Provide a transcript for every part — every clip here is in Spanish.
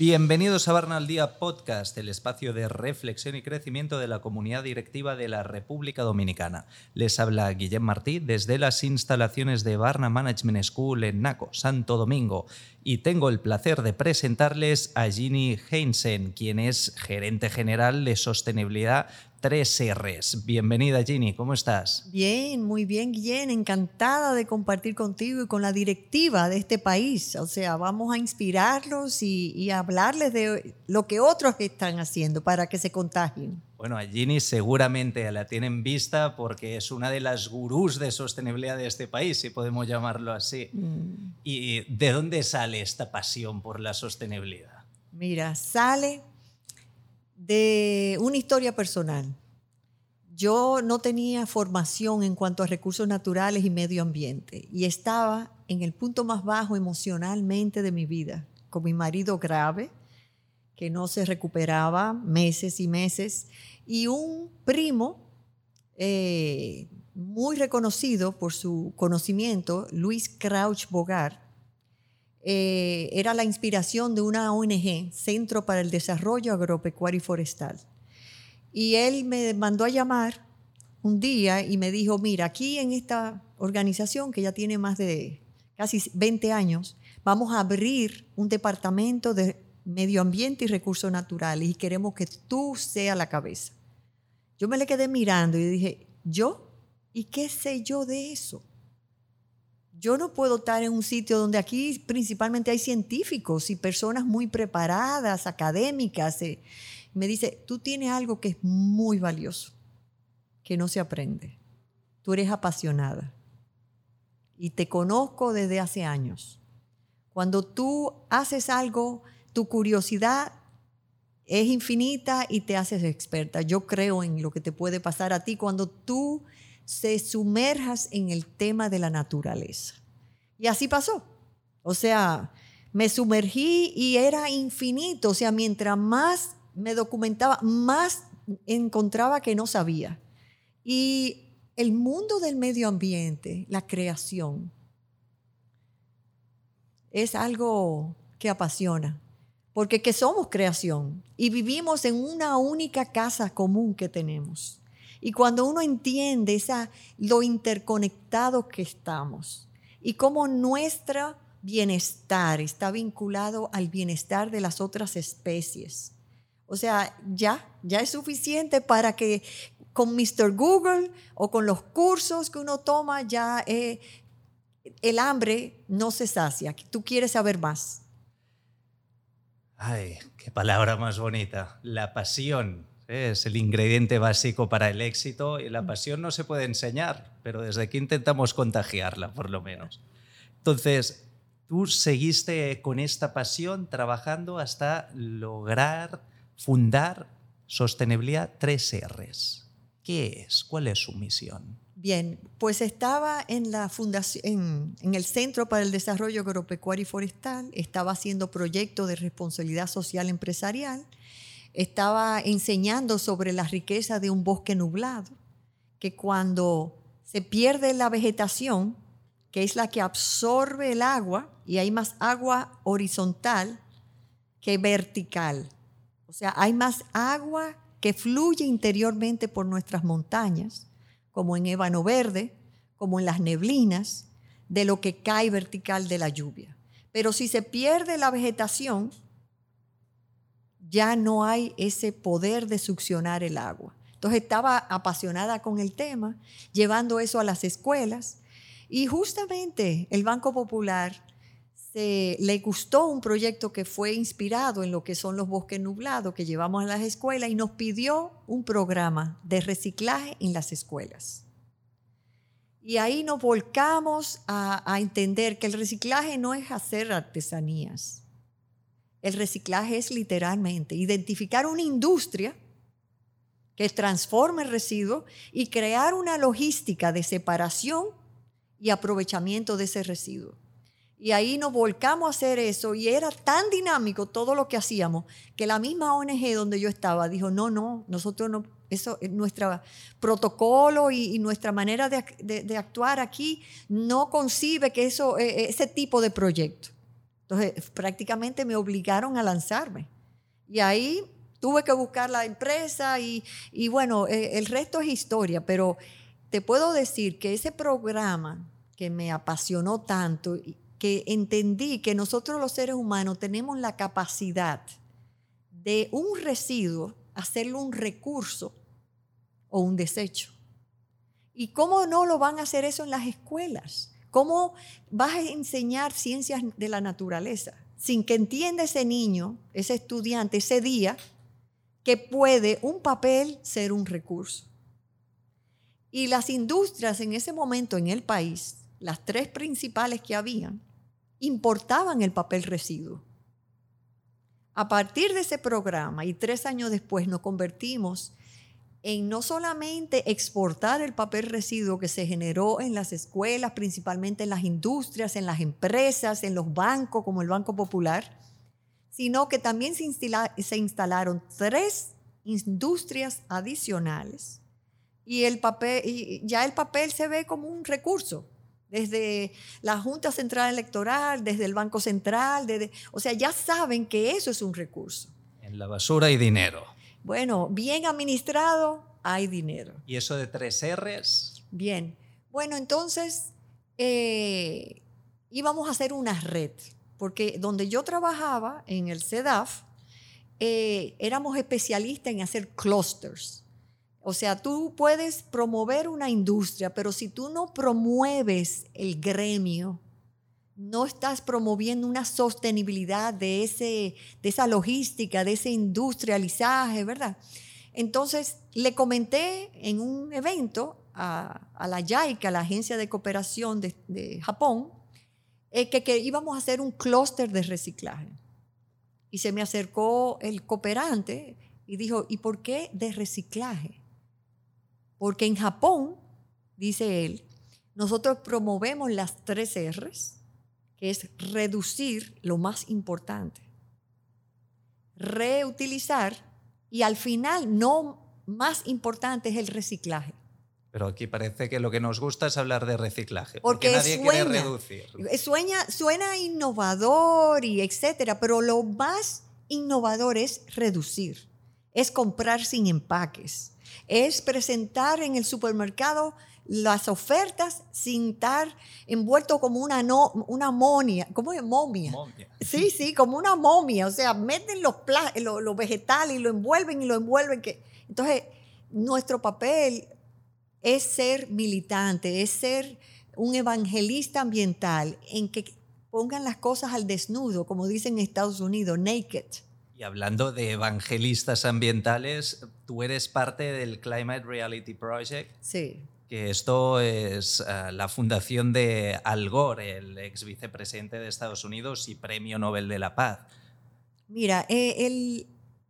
Bienvenidos a Barna al Día Podcast, el espacio de reflexión y crecimiento de la comunidad directiva de la República Dominicana. Les habla Guillem Martí desde las instalaciones de Barna Management School en Naco, Santo Domingo, y tengo el placer de presentarles a Ginny Heinsen, quien es gerente general de sostenibilidad 3Rs. Bienvenida Ginny, ¿cómo estás? Bien, muy bien, Guillén. Encantada de compartir contigo y con la directiva de este país. O sea, vamos a inspirarlos y, hablarles de lo que otros están haciendo para que se contagien. Bueno, a Ginny seguramente la tienen vista porque es una de las gurús de sostenibilidad de este país, si podemos llamarlo así. Mm. ¿Y de dónde sale esta pasión por la sostenibilidad? Mira, sale de una historia personal. Yo no tenía formación en cuanto a recursos naturales y medio ambiente y estaba en el punto más bajo emocionalmente de mi vida, con mi marido grave, que no se recuperaba meses y meses, y un primo eh, muy reconocido por su conocimiento, Luis Crouch Bogart, eh, era la inspiración de una ONG, Centro para el Desarrollo Agropecuario y Forestal. Y él me mandó a llamar un día y me dijo, mira, aquí en esta organización que ya tiene más de casi 20 años, vamos a abrir un departamento de medio ambiente y recursos naturales y queremos que tú seas la cabeza. Yo me le quedé mirando y dije, ¿yo? ¿Y qué sé yo de eso? Yo no puedo estar en un sitio donde aquí principalmente hay científicos y personas muy preparadas, académicas. Eh. Me dice, tú tienes algo que es muy valioso, que no se aprende. Tú eres apasionada y te conozco desde hace años. Cuando tú haces algo, tu curiosidad es infinita y te haces experta. Yo creo en lo que te puede pasar a ti cuando tú se sumerjas en el tema de la naturaleza. Y así pasó. O sea, me sumergí y era infinito. O sea, mientras más me documentaba, más encontraba que no sabía. Y el mundo del medio ambiente, la creación, es algo que apasiona. Porque que somos creación y vivimos en una única casa común que tenemos. Y cuando uno entiende esa, lo interconectado que estamos y cómo nuestro bienestar está vinculado al bienestar de las otras especies. O sea, ya, ya es suficiente para que con Mr. Google o con los cursos que uno toma, ya eh, el hambre no se sacia. Tú quieres saber más. Ay, qué palabra más bonita. La pasión es el ingrediente básico para el éxito y la pasión no se puede enseñar, pero desde aquí intentamos contagiarla, por lo menos. Entonces, tú seguiste con esta pasión trabajando hasta lograr fundar Sostenibilidad 3Rs. ¿Qué es? ¿Cuál es su misión? Bien, pues estaba en la fundación, en, el Centro para el Desarrollo Agropecuario y Forestal, estaba haciendo proyectos de responsabilidad social empresarial estaba enseñando sobre la riqueza de un bosque nublado, que cuando se pierde la vegetación, que es la que absorbe el agua, y hay más agua horizontal que vertical. O sea, hay más agua que fluye interiormente por nuestras montañas, como en ébano verde, como en las neblinas, de lo que cae vertical de la lluvia. Pero si se pierde la vegetación, ya no hay ese poder de succionar el agua. Entonces estaba apasionada con el tema, llevando eso a las escuelas y justamente el Banco Popular se, le gustó un proyecto que fue inspirado en lo que son los bosques nublados que llevamos a las escuelas y nos pidió un programa de reciclaje en las escuelas. Y ahí nos volcamos a entender que el reciclaje no es hacer artesanías, el reciclaje es literalmente identificar una industria que transforme el residuo y crear una logística de separación y aprovechamiento de ese residuo. Y ahí nos volcamos a hacer eso y era tan dinámico todo lo que hacíamos que la misma ONG donde yo estaba dijo, no, no, nosotros no Eso, nuestro protocolo y, nuestra manera de, actuar aquí no concibe que eso, e, e, ese tipo de proyecto. Entonces, prácticamente me obligaron a lanzarme. Y ahí tuve que buscar la empresa y, y bueno, e, el resto es historia, pero te puedo decir que ese programa que me apasionó tanto, que entendí que nosotros los seres humanos tenemos la capacidad de un residuo hacerlo un recurso o un desecho. ¿Y cómo no lo van a hacer eso en las escuelas? ¿Cómo vas a enseñar ciencias de la naturaleza sin que entienda ese niño, ese estudiante, ese día, que puede un papel ser un recurso? Y las industrias en ese momento en el país, las tres principales que habían, importaban el papel residuo. A partir de ese programa y tres años después nos convertimos en no solamente exportar el papel residuo que se generó en las escuelas, principalmente en las industrias, en las empresas, en los bancos como el Banco Popular, sino que también se, instalaron tres industrias adicionales y el papel, y ya el papel se ve como un recurso, desde la Junta Central Electoral, desde el Banco Central, desde, o sea, ya saben que eso es un recurso. En la basura hay dinero. Bueno, bien administrado, hay dinero. ¿Y eso de tres R's? Bien. Bueno, entonces eh, íbamos a hacer una red, porque donde yo trabajaba, en el CEDAF, eh, éramos especialistas en hacer clusters. O sea, tú puedes promover una industria, pero si tú no promueves el gremio, no estás promoviendo una sostenibilidad de, ese, de esa logística, de ese industrializaje, ¿verdad? Entonces, le comenté en un evento a, la JICA, la Agencia de Cooperación de, Japón, eh, que, que íbamos a hacer un clúster de reciclaje. Y se me acercó el cooperante y dijo, ¿y por qué de reciclaje? Porque en Japón, dice él, nosotros promovemos las tres R's, que es reducir lo más importante, reutilizar y al final no más importante es el reciclaje. Pero aquí parece que lo que nos gusta es hablar de reciclaje, porque, nadie quiere reducir. Suena, suena innovador y etcétera, pero lo más innovador es reducir, es comprar sin empaques, es presentar en el supermercado las ofertas sin estar envuelto como una, no, una momia. ¿Cómo es? Momia. Sí, sí, como una momia. O sea, meten los, los, vegetales y lo envuelven y lo envuelven. Que... Entonces, nuestro papel es ser militante, es ser un evangelista ambiental en que pongan las cosas al desnudo, como dicen en Estados Unidos, naked. Y hablando de evangelistas ambientales, tú eres parte del Climate Reality Project. Sí. Que esto es eh, la fundación de Al Gore, el ex vicepresidente de Estados Unidos y premio Nobel de la Paz. Mira, eh, el,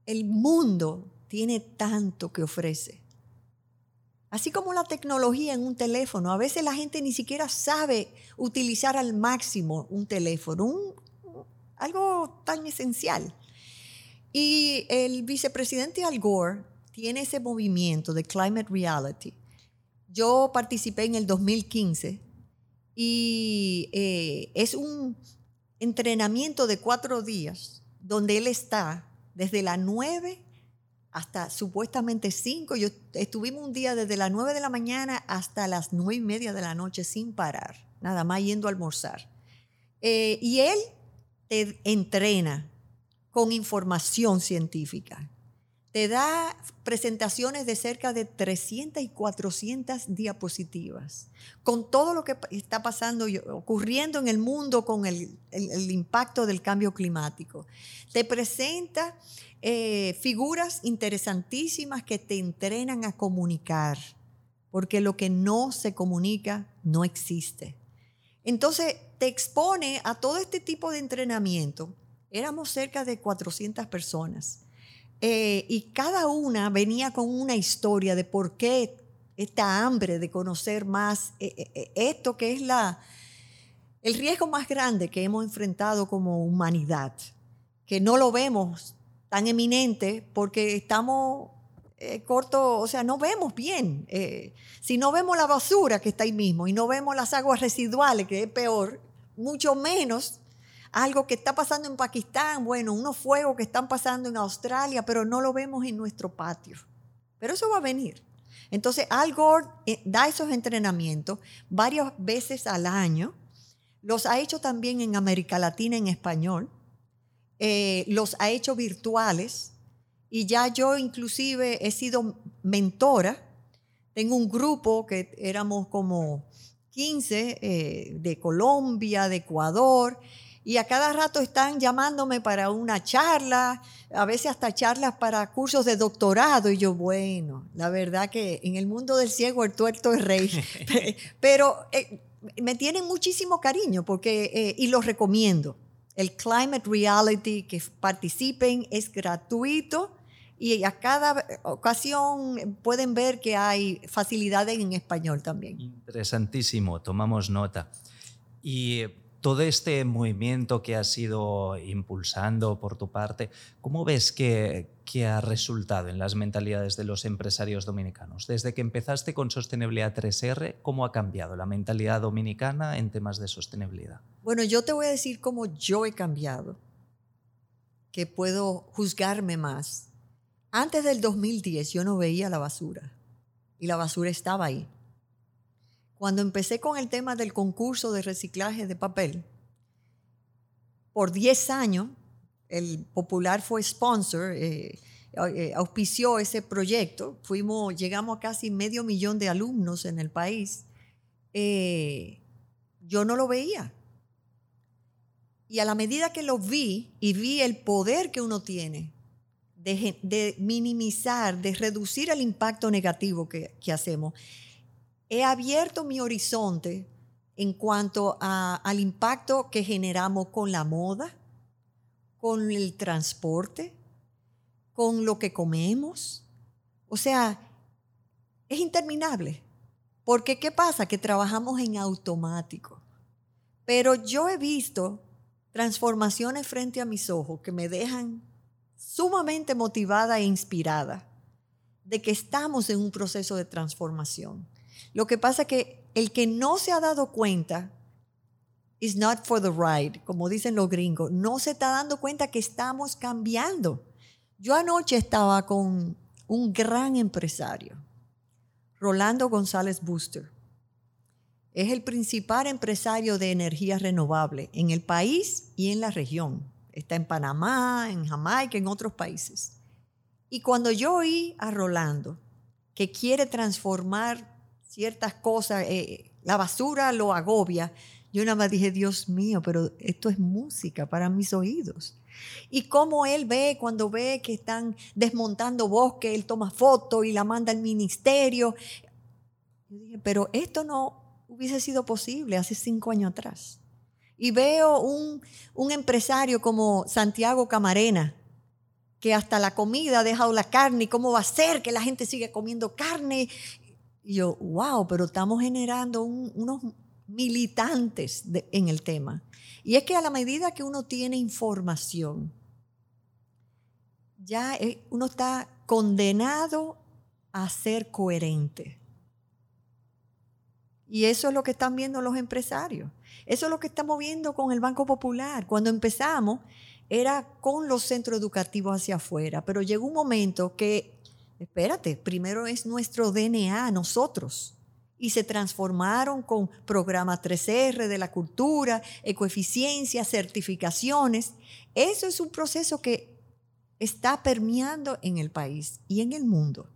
el mundo tiene tanto que ofrece. Así como la tecnología en un teléfono, a veces la gente ni siquiera sabe utilizar al máximo un teléfono, algo tan esencial. Y el vicepresidente Al Gore tiene ese movimiento de Climate Reality. Yo participé en el 2015 y eh, es un entrenamiento de cuatro días donde él está desde las nueve hasta supuestamente cinco. Yo estuvimos un día desde las nueve de la mañana hasta las nueve y media de la noche sin parar, nada más yendo a almorzar. Eh, y él te entrena con información científica. Te da presentaciones de cerca de 300 y 400 diapositivas, con todo lo que está pasando, ocurriendo en el mundo con el, impacto del cambio climático. Te presenta eh, figuras interesantísimas que te entrenan a comunicar, porque lo que no se comunica no existe. Entonces, te expone a todo este tipo de entrenamiento Éramos cerca de 400 personas. Eh, y cada una venía con una historia de por qué esta hambre de conocer más eh, eh, esto que es la, el riesgo más grande que hemos enfrentado como humanidad, que no lo vemos tan eminente porque estamos eh, corto, o sea, no vemos bien. Si no vemos la basura que está ahí mismo y no vemos las aguas residuales, que es peor, mucho menos algo que está pasando en Pakistán, bueno, unos fuegos que están pasando en Australia, pero no lo vemos en nuestro patio. Pero eso va a venir. Entonces, Al Gore eh, da esos entrenamientos varias veces al año. Los ha hecho también en América Latina en español. los ha hecho virtuales y ya yo inclusive he sido mentora. Tengo un grupo que éramos como 15 eh, de Colombia, de Ecuador, y a cada rato están llamándome para una charla, a veces hasta charlas para cursos de doctorado. Y yo, bueno, la verdad que en el mundo del ciego el tuerto es rey. Pero eh, me tienen muchísimo cariño porque, eh, y los recomiendo. El Climate Reality, que participen, es gratuito y a cada ocasión pueden ver que hay facilidades en español también. Interesantísimo, tomamos nota. Y todo este movimiento que has ido impulsando por tu parte, ¿cómo ves que, que, ha resultado en las mentalidades de los empresarios dominicanos? Desde que empezaste con Sostenibilidad 3R, ¿cómo ha cambiado la mentalidad dominicana en temas de sostenibilidad? Bueno, yo te voy a decir cómo yo he cambiado, que puedo juzgarme más antes del 2010 yo no veía la basura y la basura estaba ahí. Cuando empecé con el tema del concurso de reciclaje de papel, por 10 años el Popular fue sponsor, eh, eh, auspició ese proyecto. Fuimos, llegamos a casi medio millón de alumnos en el país. Eh, yo no lo veía. Y a la medida que lo vi y vi el poder que uno tiene de, minimizar, de reducir el impacto negativo que, hacemos, he abierto mi horizonte en cuanto al impacto que generamos con la moda, con el transporte, con lo que comemos. O sea, es interminable. Porque ¿qué pasa? Que trabajamos en automático. Pero yo he visto transformaciones frente a mis ojos que me dejan sumamente motivada e inspirada de que estamos en un proceso de transformación. Lo que pasa es que el que no se ha dado cuenta is not for the ride, como dicen los gringos, no se está dando cuenta que estamos cambiando. Yo anoche estaba con un gran empresario, Rolando González Booster. Es el principal empresario de energía renovable en el país y en la región. Está en Panamá, en Jamaica, en otros países. Y cuando yo oí a Rolando que quiere transformar ciertas cosas, eh, la basura lo agobia, yo nada más dije, Dios mío, pero esto es música para mis oídos. Y cómo él ve, cuando ve que están desmontando bosque, él toma foto y la manda al ministerio. Yo dije, pero esto no hubiese sido posible hace cinco años atrás y veo un, empresario como Santiago Camarena, que hasta la comida ha dejado la carne, y cómo va a ser que la gente siga comiendo carne. Y yo, wow, pero estamos generando unos militantes en el tema. Y es que a la medida que uno tiene información, ya eh, uno está condenado a ser coherente. Y eso es lo que están viendo los empresarios. Eso es lo que estamos viendo con el Banco Popular. Cuando empezamos era con los centros educativos hacia afuera, pero llegó un momento que, espérate, primero es nuestro DNA, nosotros. Y se transformaron con programas 3R de la cultura, ecoeficiencia, certificaciones. Eso es un proceso que está permeando en el país y en el mundo.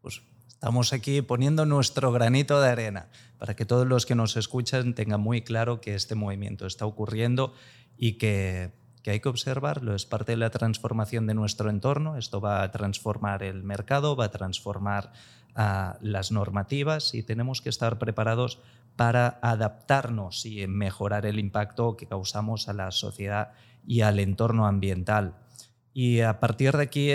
Pues Estamos aquí poniendo nuestro granito de arena para que todos los que nos escuchan tengan muy claro que este movimiento está ocurriendo y que, hay que observarlo. Es parte de la transformación de nuestro entorno. Esto va a transformar el mercado, va a transformar ah, las normativas y tenemos que estar preparados para adaptarnos y mejorar el impacto que causamos a la sociedad y al entorno ambiental. Y a partir de aquí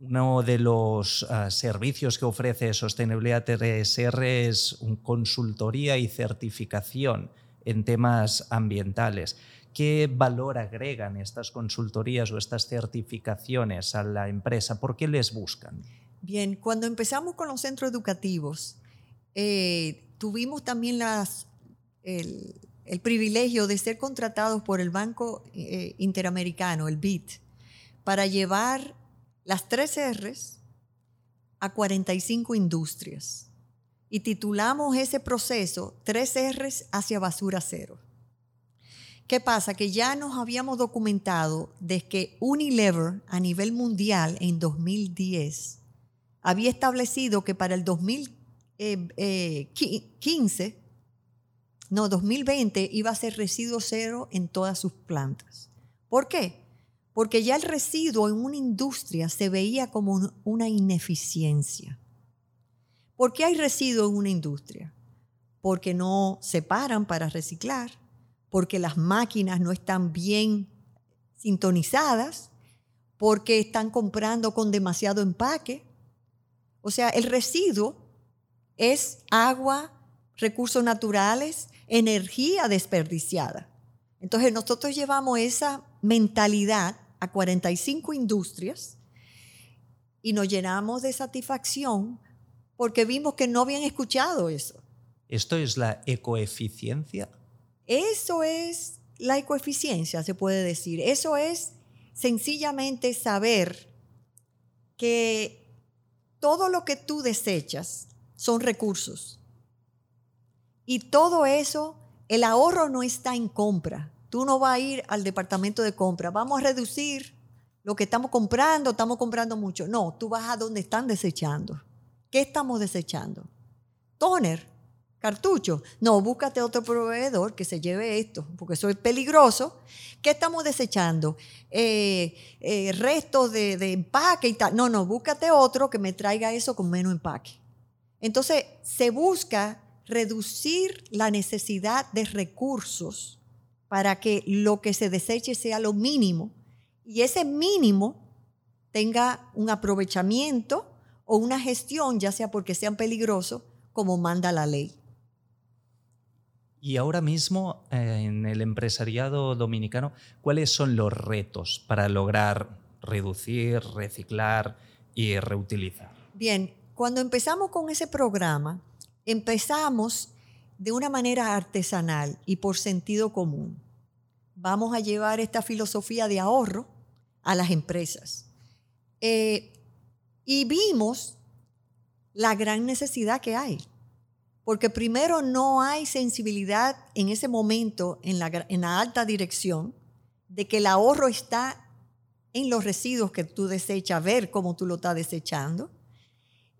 uno de los ah, servicios que ofrece Sostenibilidad TSR es un consultoría y certificación en temas ambientales. ¿Qué valor agregan estas consultorías o estas certificaciones a la empresa? ¿Por qué les buscan? Bien, cuando empezamos con los centros educativos, eh, tuvimos también las, el, privilegio de ser contratados por el Banco eh, Interamericano, el BIT, para llevar las tres R's a 45 industrias. Y titulamos ese proceso Tres R's hacia basura cero. ¿Qué pasa? Que ya nos habíamos documentado de que Unilever a nivel mundial en 2010 había establecido que para el 2015, no, 2020 iba a ser residuo cero en todas sus plantas. ¿Por qué? Porque ya el residuo en una industria se veía como una ineficiencia. ¿Por qué hay residuo en una industria? Porque no se paran para reciclar, porque las máquinas no están bien sintonizadas, porque están comprando con demasiado empaque. O sea, el residuo es agua, recursos naturales, energía desperdiciada. Entonces nosotros llevamos esa mentalidad a 45 industrias y nos llenamos de satisfacción porque vimos que no habían escuchado eso. ¿Esto es la ecoeficiencia? Eso es la ecoeficiencia, se puede decir. Eso es sencillamente saber que todo lo que tú desechas son recursos. Y todo eso, el ahorro no está en compra. Tú no vas a ir al departamento de compra. Vamos a reducir lo que estamos comprando, estamos comprando mucho. No, tú vas a donde están desechando. ¿Qué estamos desechando? Toner, cartucho. No, búscate otro proveedor que se lleve esto, porque eso es peligroso. ¿Qué estamos desechando? Eh, eh, restos de, de, empaque y tal. No, no, búscate otro que me traiga eso con menos empaque. Entonces, se busca reducir la necesidad de recursos para que lo que se deseche sea lo mínimo y ese mínimo tenga un aprovechamiento o una gestión, ya sea porque sean peligrosos, como manda la ley. Y ahora mismo eh, en el empresariado dominicano, ¿cuáles son los retos para lograr reducir, reciclar y reutilizar? Bien, cuando empezamos con ese programa, empezamos de una manera artesanal y por sentido común. Vamos a llevar esta filosofía de ahorro a las empresas. Eh, y vimos la gran necesidad que hay porque primero no hay sensibilidad en ese momento en la, alta dirección de que el ahorro está en los residuos que tú desechas, ver cómo tú lo estás desechando.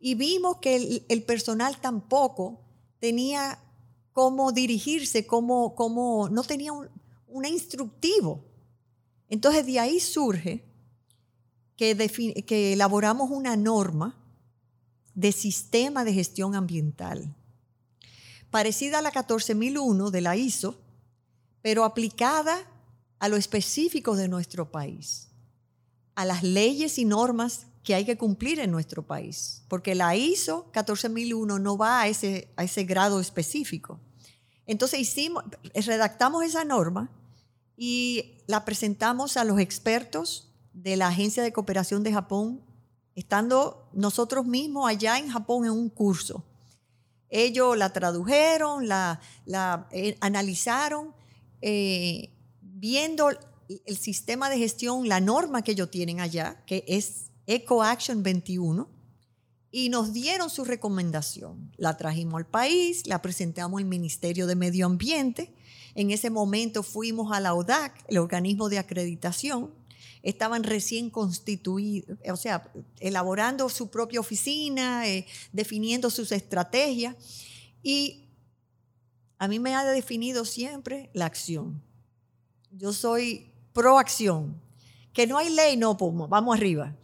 Y vimos que el, personal tampoco tenía cómo dirigirse, cómo, cómo no tenía un, un instructivo. Entonces de ahí surge que, que elaboramos una norma de sistema de gestión ambiental parecida a la 14001 de la ISO, pero aplicada a lo específico de nuestro país, a las leyes y normas que hay que cumplir en nuestro país, porque la ISO 14001 no va a ese, a ese grado específico. Entonces redactamos esa norma y la presentamos a los expertos de la Agencia de Cooperación de Japón, estando nosotros mismos allá en Japón en un curso. Ellos la tradujeron, la, eh, analizaron, eh, viendo el sistema de gestión, la norma que ellos tienen allá, que es Eco Action 21, y nos dieron su recomendación. La trajimos al país, la presentamos al Ministerio de Medio Ambiente. En ese momento fuimos a la ODAC, el organismo de acreditación, estaban recién constituidos, o sea, elaborando su propia oficina, eh, definiendo sus estrategias. Y a mí me ha definido siempre la acción. Yo soy pro acción. Que no hay ley, no, pues, vamos arriba.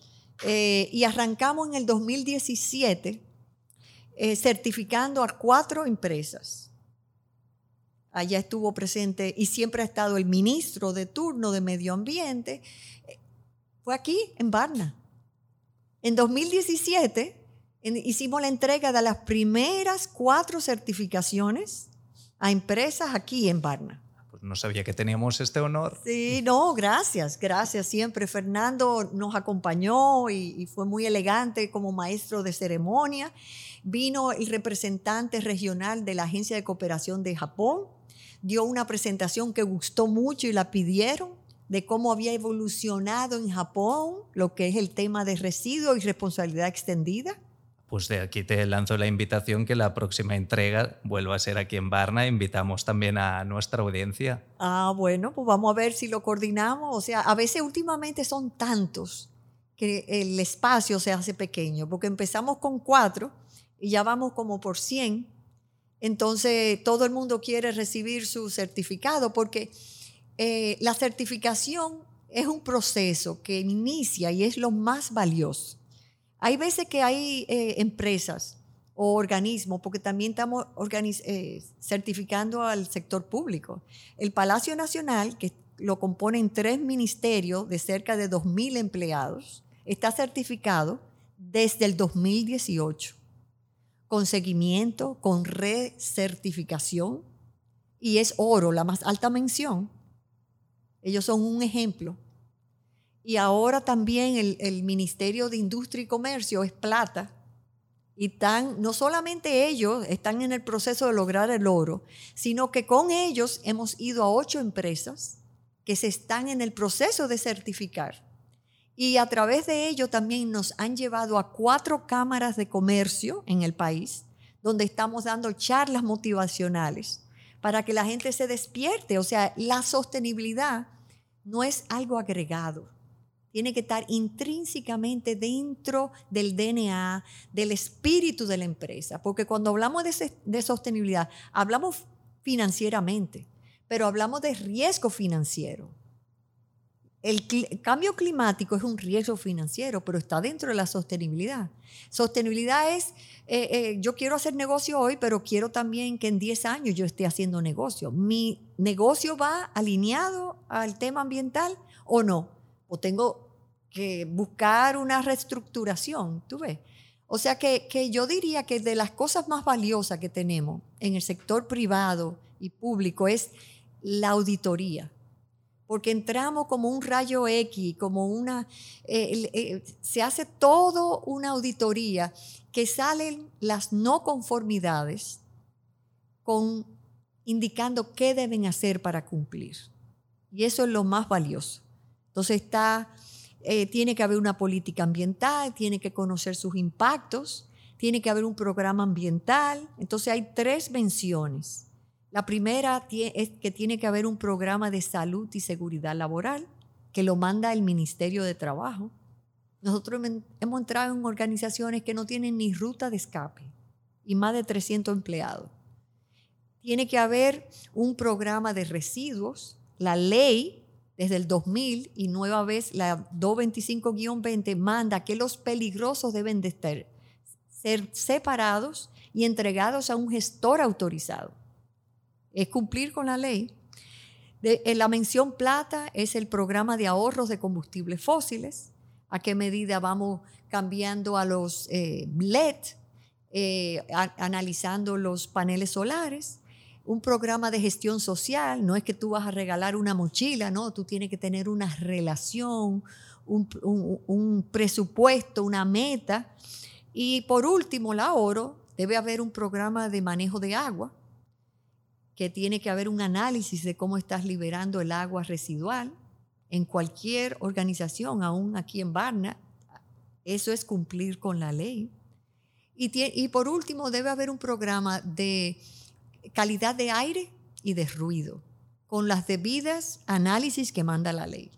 Eh, y arrancamos en el 2017 eh, certificando a cuatro empresas. Allá estuvo presente y siempre ha estado el ministro de turno de Medio Ambiente fue aquí, en Varna. En 2017 hicimos la entrega de las primeras cuatro certificaciones a empresas aquí en Varna. Pues no sabía que teníamos este honor. Sí, no, gracias, gracias siempre. Fernando nos acompañó y, y, fue muy elegante como maestro de ceremonia. Vino el representante regional de la Agencia de Cooperación de Japón, dio una presentación que gustó mucho y la pidieron de cómo había evolucionado en Japón lo que es el tema de residuos y responsabilidad extendida. Pues de aquí te lanzo la invitación que la próxima entrega vuelva a ser aquí en Varna. Invitamos también a nuestra audiencia. Ah, bueno, pues vamos a ver si lo coordinamos. O sea, a veces últimamente son tantos que el espacio se hace pequeño, porque empezamos con cuatro y ya vamos como por 100. Entonces todo el mundo quiere recibir su certificado porque eh, la certificación es un proceso que inicia y es lo más valioso. Hay veces que hay eh, empresas o organismos, porque también estamos eh, certificando al sector público. El Palacio Nacional, que lo componen tres ministerios de cerca de 2.000 empleados, está certificado desde el 2018 con seguimiento, con recertificación, y es oro, la más alta mención. Ellos son un ejemplo. Y ahora también el, Ministerio de Industria y Comercio es plata. Y están, no solamente ellos están en el proceso de lograr el oro, sino que con ellos hemos ido a ocho empresas que se están en el proceso de certificar. Y a través de ello también nos han llevado a cuatro cámaras de comercio en el país, donde estamos dando charlas motivacionales para que la gente se despierte. O sea, la sostenibilidad no es algo agregado. Tiene que estar intrínsecamente dentro del DNA, del espíritu de la empresa. Porque cuando hablamos de, sostenibilidad, hablamos financieramente, pero hablamos de riesgo financiero el, cambio climático es un riesgo financiero, pero está dentro de la sostenibilidad. Sostenibilidad es, eh, eh, yo quiero hacer negocio hoy, pero quiero también que en 10 años yo esté haciendo negocio. ¿Mi negocio va alineado al tema ambiental o no? ¿O tengo que buscar una reestructuración? ¿Tú ves? O sea que, que yo diría que de las cosas más valiosas que tenemos en el sector privado y público es la auditoría porque entramos como un rayo X, como una, eh, se hace todo una auditoría que salen las no conformidades con indicando qué deben hacer para cumplir. Y eso es lo más valioso. Entonces está, eh, tiene que haber una política ambiental, tiene que conocer sus impactos, tiene que haber un programa ambiental. Entonces hay tres menciones la primera es que tiene que haber un programa de salud y seguridad laboral que lo manda el Ministerio de Trabajo. Nosotros hemos entrado en organizaciones que no tienen ni ruta de escape y más de 300 empleados. Tiene que haber un programa de residuos. La ley desde el 2000 y nueva vez la 225-20 manda que los peligrosos deben de estar, ser separados y entregados a un gestor autorizado es cumplir con la ley. De, la mención plata es el programa de ahorros de combustibles fósiles. ¿A qué medida vamos cambiando a los eh, LED, eh, analizando los paneles solares? Un programa de gestión social, no es que tú vas a regalar una mochila, no, tú tienes que tener una relación, un presupuesto, una meta. Y por último, el ahorro, debe haber un programa de manejo de agua que tiene que haber un análisis de cómo estás liberando el agua residual en cualquier organización, aún aquí en Varna. Eso es cumplir con la ley. Y, y por último, debe haber un programa de calidad de aire y de ruido, con las debidas análisis que manda la ley.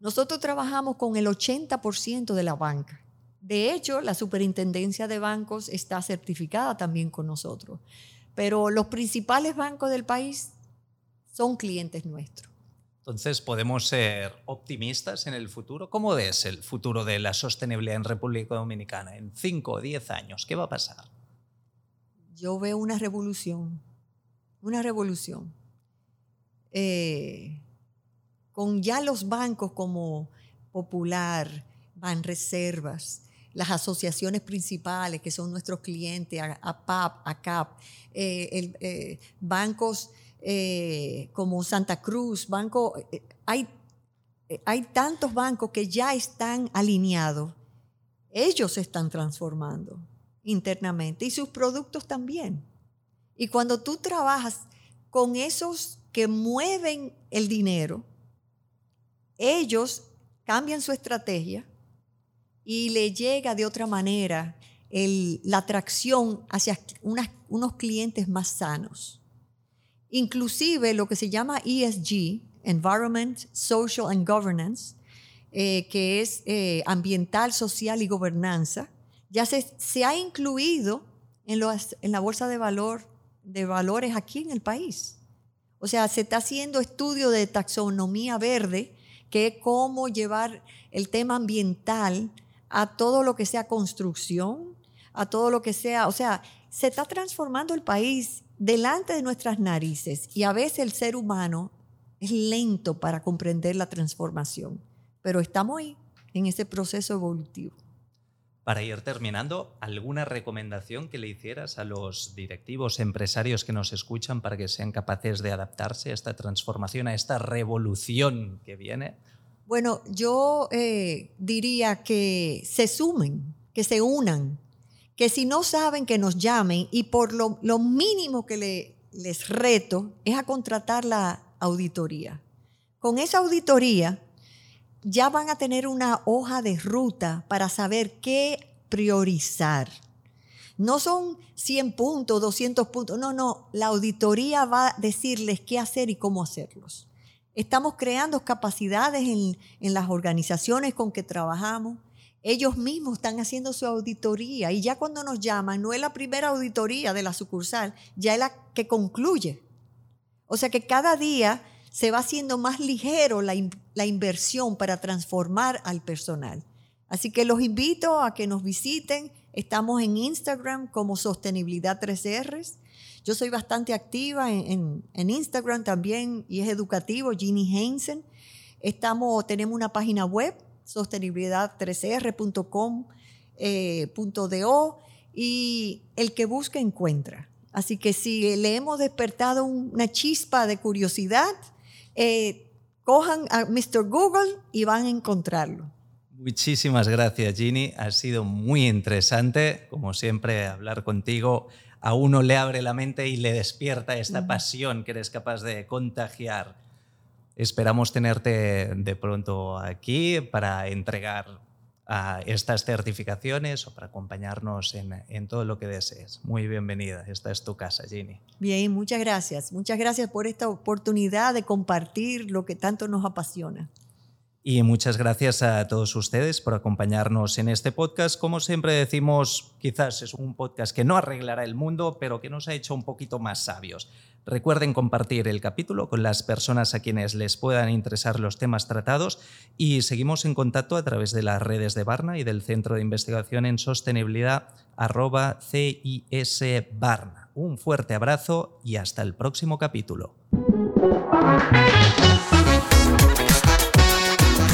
Nosotros trabajamos con el 80% de la banca. De hecho, la superintendencia de bancos está certificada también con nosotros pero los principales bancos del país son clientes nuestros. Entonces, ¿podemos ser optimistas en el futuro? ¿Cómo es el futuro de la sostenibilidad en República Dominicana en 5 o 10 años? ¿Qué va a pasar? Yo veo una revolución, una revolución. Eh, con ya los bancos como Popular, Banreservas, las asociaciones principales que son nuestros clientes, APAP, ACAP, eh, eh, bancos eh, como Santa Cruz, banco, eh, hay, hay tantos bancos que ya están alineados. Ellos se están transformando internamente y sus productos también. Y cuando tú trabajas con esos que mueven el dinero, ellos cambian su estrategia y le llega de otra manera la atracción hacia unos clientes más sanos. Inclusive lo que se llama ESG, Environment, Social and Governance, eh, que es eh, ambiental, social y gobernanza, ya se, ha incluido en, en la bolsa de, valor, de valores aquí en el país. O sea, se está haciendo estudio de taxonomía verde, que es cómo llevar el tema ambiental a todo lo que sea construcción, a todo lo que sea, o sea, se está transformando el país delante de nuestras narices y a veces el ser humano es lento para comprender la transformación, pero estamos ahí en ese proceso evolutivo. Para ir terminando, ¿alguna recomendación que le hicieras a los directivos empresarios que nos escuchan para que sean capaces de adaptarse a esta transformación, a esta revolución que viene? Bueno, yo eh, diría que se sumen, que se unan, que si no saben que nos llamen y por lo, mínimo que les reto es a contratar la auditoría. Con esa auditoría ya van a tener una hoja de ruta para saber qué priorizar. No son 100 puntos, 200 puntos, no, no, la auditoría va a decirles qué hacer y cómo hacerlos. Estamos creando capacidades en, en las organizaciones con que trabajamos. Ellos mismos están haciendo su auditoría y ya cuando nos llaman, no es la primera auditoría de la sucursal, ya es la que concluye. O sea que cada día se va haciendo más ligero la, inversión para transformar al personal. Así que los invito a que nos visiten. Estamos en Instagram como Sostenibilidad 3R. Yo soy bastante activa en, Instagram también y es educativo, Ginny Heinsen. Estamos, tenemos una página web, sostenibilidad3r.com.do eh, y el que busca encuentra. Así que si le hemos despertado una chispa de curiosidad, eh, cojan a Mr. Google y van a encontrarlo. Muchísimas gracias, Ginny. Ha sido muy interesante, como siempre, hablar contigo. A uno le abre la mente y le despierta esta pasión que eres capaz de contagiar. Esperamos tenerte de pronto aquí para entregar a estas certificaciones o para acompañarnos en, todo lo que desees. Muy bienvenida, esta es tu casa, Ginny. Bien, muchas gracias. Muchas gracias por esta oportunidad de compartir lo que tanto nos apasiona. Y muchas gracias a todos ustedes por acompañarnos en este podcast. Como siempre decimos, quizás es un podcast que no arreglará el mundo, pero que nos ha hecho un poquito más sabios. Recuerden compartir el capítulo con las personas a quienes les puedan interesar los temas tratados y seguimos en contacto a través de las redes de Barna y del Centro de Investigación en Sostenibilidad arroba Barna. Un fuerte abrazo y hasta el próximo capítulo.